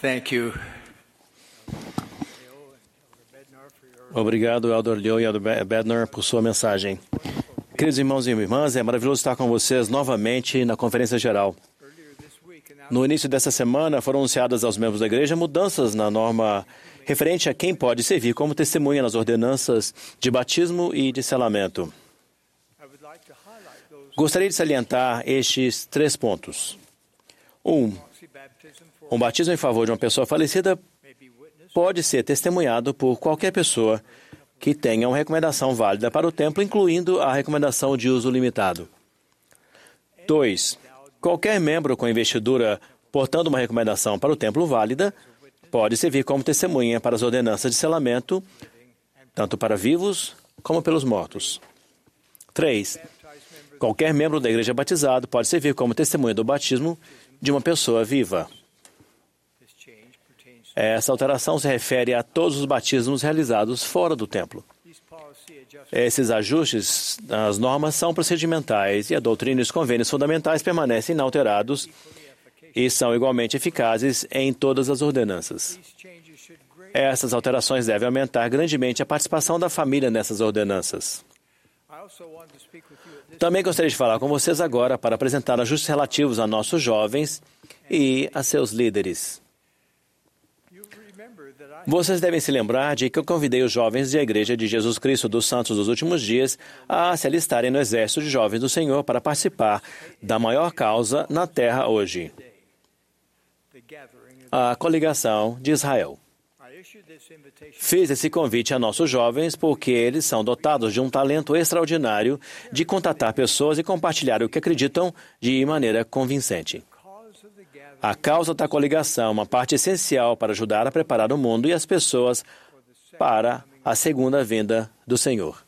Thank you. Obrigado, Elder Liu e Elder Be- Bednar, por sua mensagem. Queridos irmãos e irmãs, é maravilhoso estar com vocês novamente na Conferência Geral. No início dessa semana, foram anunciadas aos membros da igreja mudanças na norma referente a quem pode servir como testemunha nas ordenanças de batismo e de selamento. Gostaria de salientar estes três pontos. Um, um batismo em favor de uma pessoa falecida pode ser testemunhado por qualquer pessoa que tenha uma recomendação válida para o templo, incluindo a recomendação de uso limitado. 2. Qualquer membro com investidura portando uma recomendação para o templo válida pode servir como testemunha para as ordenanças de selamento, tanto para vivos como pelos mortos. 3. Qualquer membro da igreja batizado pode servir como testemunha do batismo de uma pessoa viva. Essa alteração se refere a todos os batismos realizados fora do templo. Esses ajustes nas normas são procedimentais e a doutrina e os convênios fundamentais permanecem inalterados e são igualmente eficazes em todas as ordenanças. Essas alterações devem aumentar grandemente a participação da família nessas ordenanças. Também gostaria de falar com vocês agora para apresentar ajustes relativos a nossos jovens e a seus líderes. Vocês devem se lembrar de que eu convidei os jovens da Igreja de Jesus Cristo dos Santos dos Últimos Dias a se alistarem no Exército de Jovens do Senhor para participar da maior causa na terra hoje a coligação de Israel. Fiz esse convite a nossos jovens porque eles são dotados de um talento extraordinário de contatar pessoas e compartilhar o que acreditam de maneira convincente. A causa da coligação é uma parte essencial para ajudar a preparar o mundo e as pessoas para a segunda vinda do Senhor.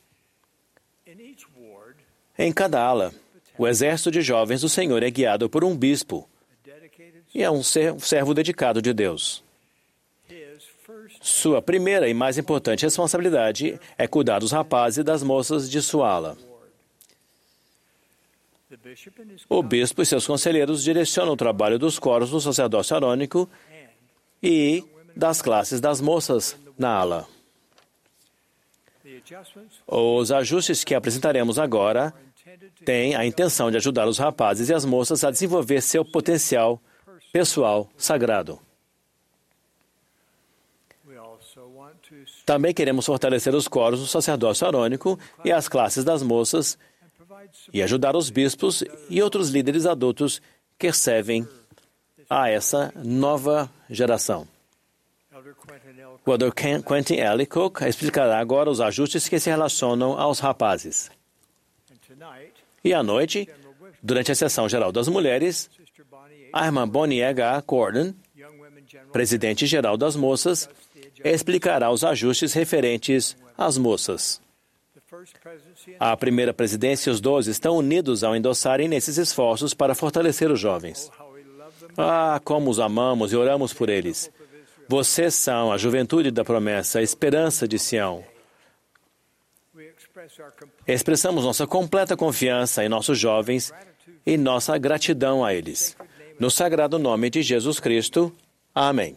Em cada ala, o exército de jovens do Senhor é guiado por um bispo e é um servo dedicado de Deus. Sua primeira e mais importante responsabilidade é cuidar dos rapazes e das moças de sua ala. O bispo e seus conselheiros direcionam o trabalho dos coros do sacerdócio arônico e das classes das moças na ala. Os ajustes que apresentaremos agora têm a intenção de ajudar os rapazes e as moças a desenvolver seu potencial pessoal sagrado. Também queremos fortalecer os coros do sacerdócio arônico e as classes das moças e ajudar os bispos e outros líderes adultos que servem a essa nova geração. O Dr. Quentin L. Cook explicará agora os ajustes que se relacionam aos rapazes. E à noite, durante a sessão geral das mulheres, a irmã Bonnie H. Gordon, presidente geral das moças, explicará os ajustes referentes às moças. A primeira presidência e os doze estão unidos ao endossarem nesses esforços para fortalecer os jovens. Ah, como os amamos e oramos por eles. Vocês são a juventude da promessa, a esperança de Sião. Expressamos nossa completa confiança em nossos jovens e nossa gratidão a eles. No sagrado nome de Jesus Cristo. Amém.